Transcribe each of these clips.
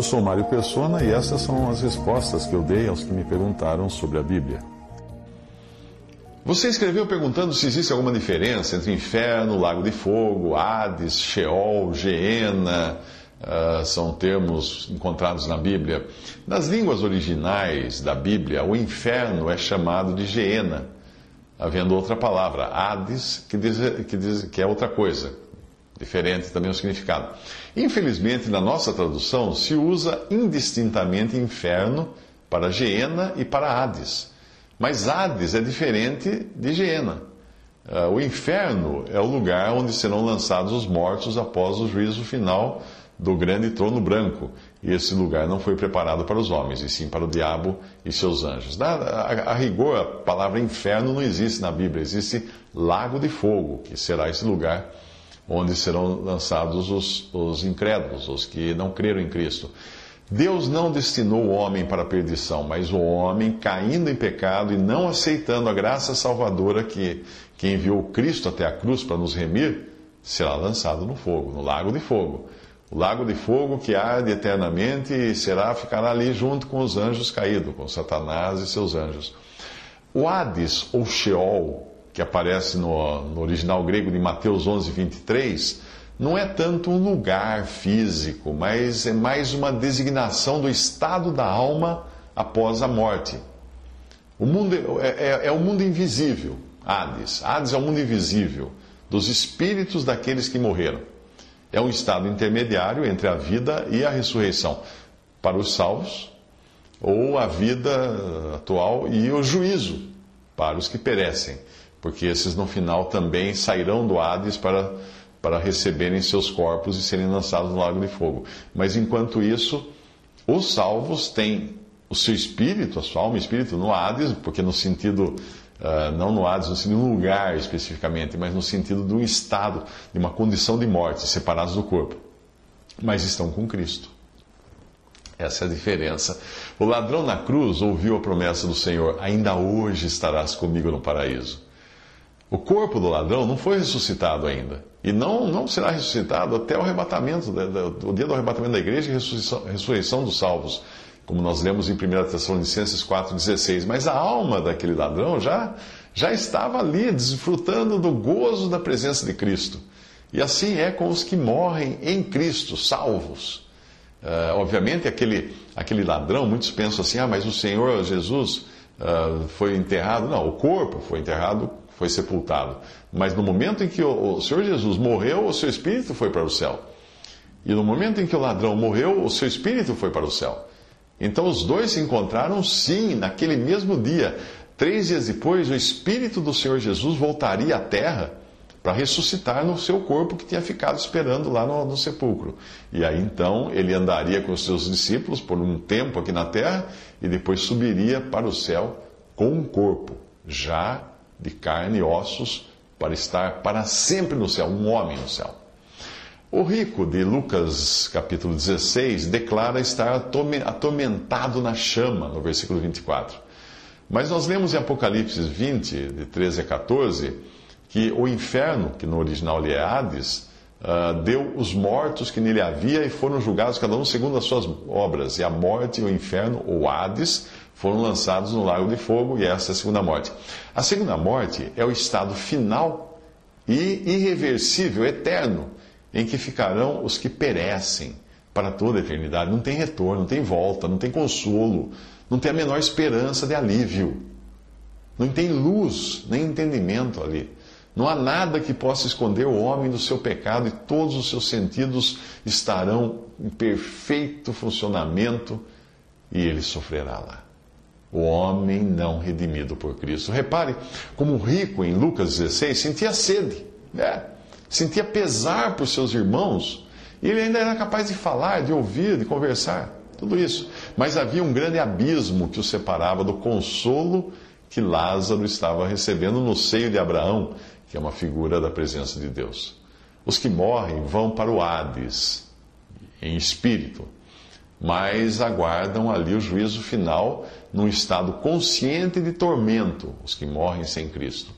Eu sou Mário Persona e essas são as respostas que eu dei aos que me perguntaram sobre a Bíblia. Você escreveu perguntando se existe alguma diferença entre inferno, lago de fogo, Hades, Sheol, Geena, uh, são termos encontrados na Bíblia. Nas línguas originais da Bíblia, o inferno é chamado de Geena, havendo outra palavra, Hades, que, diz, que, diz, que é outra coisa, diferente também o significado. Infelizmente, na nossa tradução, se usa indistintamente inferno para Geena e para Hades. Mas Hades é diferente de Geena. Uh, o inferno é o lugar onde serão lançados os mortos após o juízo final do grande trono branco. E esse lugar não foi preparado para os homens, e sim para o diabo e seus anjos. A, a, a rigor, a palavra inferno não existe na Bíblia, existe lago de fogo, que será esse lugar onde serão lançados os, os incrédulos, os que não creram em Cristo. Deus não destinou o homem para a perdição, mas o homem, caindo em pecado e não aceitando a graça salvadora que, que enviou Cristo até a cruz para nos remir, será lançado no fogo, no lago de fogo. O lago de fogo que arde eternamente e será ficará ali junto com os anjos caídos, com Satanás e seus anjos. O Hades, ou Sheol, que aparece no, no original grego de Mateus 11, 23, não é tanto um lugar físico, mas é mais uma designação do estado da alma após a morte. O mundo é, é, é o mundo invisível, Hades. Hades é o mundo invisível dos espíritos daqueles que morreram. É um estado intermediário entre a vida e a ressurreição para os salvos, ou a vida atual e o juízo para os que perecem, porque esses no final também sairão do Hades para para receberem seus corpos e serem lançados no lago de fogo. Mas enquanto isso, os salvos têm o seu espírito, a sua alma espírito no Hades, porque no sentido, uh, não no Hades, no sentido de um lugar especificamente, mas no sentido de um estado, de uma condição de morte, separados do corpo. Mas estão com Cristo. Essa é a diferença. O ladrão na cruz ouviu a promessa do Senhor: ainda hoje estarás comigo no paraíso. O corpo do ladrão não foi ressuscitado ainda. E não, não será ressuscitado até o arrebatamento, o dia do arrebatamento da igreja e ressurreição, ressurreição dos salvos, como nós lemos em 1 Tessalonicenses 4,16. Mas a alma daquele ladrão já, já estava ali, desfrutando do gozo da presença de Cristo. E assim é com os que morrem em Cristo, salvos. Uh, obviamente, aquele, aquele ladrão, muitos pensam assim: ah, mas o Senhor Jesus uh, foi enterrado. Não, o corpo foi enterrado foi sepultado. Mas no momento em que o, Senhor Jesus morreu, o seu espírito foi para o céu. E no momento em que o ladrão morreu, o seu espírito foi para o céu. Então os dois se encontraram sim naquele mesmo dia. Três dias depois, o espírito do Senhor Jesus voltaria à terra para ressuscitar no seu corpo que tinha ficado esperando lá no, no, sepulcro. E aí então ele andaria com os seus discípulos por um tempo aqui na terra e depois subiria para o céu com um corpo já de carne e ossos para estar para sempre no céu, um homem no céu. O rico de Lucas capítulo 16 declara estar atormentado na chama, no versículo 24. Mas nós lemos em Apocalipse 20, de 13 a 14, que o inferno, que no original é Hades, uh, deu os mortos que nele havia e foram julgados cada um segundo as suas obras. E a morte e o inferno, ou Hades, foram lançados no lago de fogo, e essa é a segunda morte. A segunda morte é o estado final e irreversível, eterno, em que ficarão os que perecem para toda a eternidade. Não tem retorno, não tem volta, não tem consolo, não tem a menor esperança de alívio. Não tem luz, nem entendimento ali. Não há nada que possa esconder o homem do seu pecado e todos os seus sentidos estarão em perfeito funcionamento e ele sofrerá lá o homem não redimido por Cristo. Repare como o rico em Lucas 16 sentia sede. Né? sentia pesar por seus irmãos, e ele ainda era capaz de falar, de ouvir, de conversar, tudo isso. Mas havia um grande abismo que o separava do consolo que Lázaro estava recebendo no seio de Abraão, que é uma figura da presença de Deus. Os que morrem vão para o Hades, em espírito, mas aguardam ali o juízo final num estado consciente de tormento, os que morrem sem Cristo.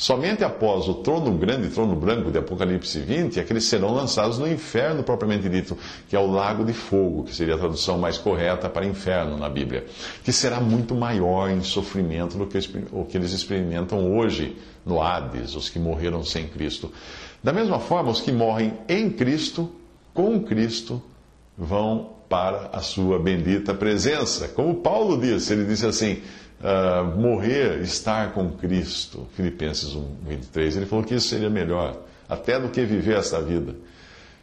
Somente após o trono grande, trono branco de Apocalipse 20, é que eles serão lançados no inferno propriamente dito, que é o lago de fogo, que seria a tradução mais correta para inferno na Bíblia, que será muito maior em sofrimento do que o que eles experimentam hoje no Hades, os que morreram sem Cristo. Da mesma forma, os que morrem em Cristo, com Cristo, vão para a sua bendita presença. Como Paulo disse, ele disse assim: uh, morrer, estar com Cristo. Filipenses 1, 23. Ele falou que isso seria melhor, até do que viver essa vida.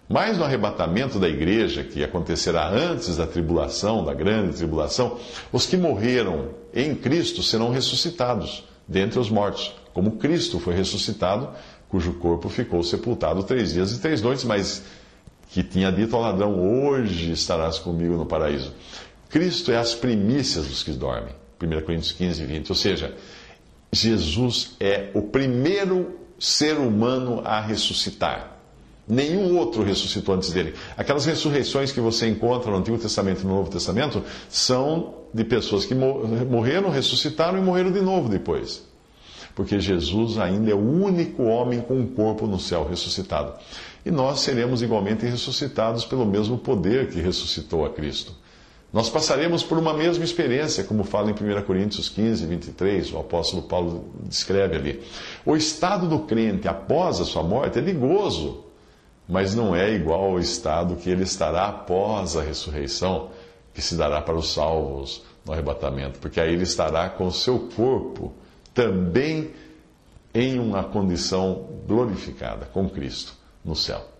Mas no arrebatamento da igreja, que acontecerá antes da tribulação, da grande tribulação, os que morreram em Cristo serão ressuscitados dentre os mortos, como Cristo foi ressuscitado, cujo corpo ficou sepultado três dias e três noites, mas que tinha dito ao ladrão: Hoje estarás comigo no paraíso. Cristo é as primícias dos que dormem. 1 Coríntios 15, 20. Ou seja, Jesus é o primeiro ser humano a ressuscitar. Nenhum outro ressuscitou antes dele. Aquelas ressurreições que você encontra no Antigo Testamento e no Novo Testamento são de pessoas que morreram, ressuscitaram e morreram de novo depois. Porque Jesus ainda é o único homem com um corpo no céu ressuscitado. E nós seremos igualmente ressuscitados pelo mesmo poder que ressuscitou a Cristo. Nós passaremos por uma mesma experiência, como fala em 1 Coríntios 15, 23, o apóstolo Paulo descreve ali. O estado do crente após a sua morte é de gozo, mas não é igual ao estado que ele estará após a ressurreição, que se dará para os salvos no arrebatamento, porque aí ele estará com o seu corpo também em uma condição glorificada com Cristo no céu.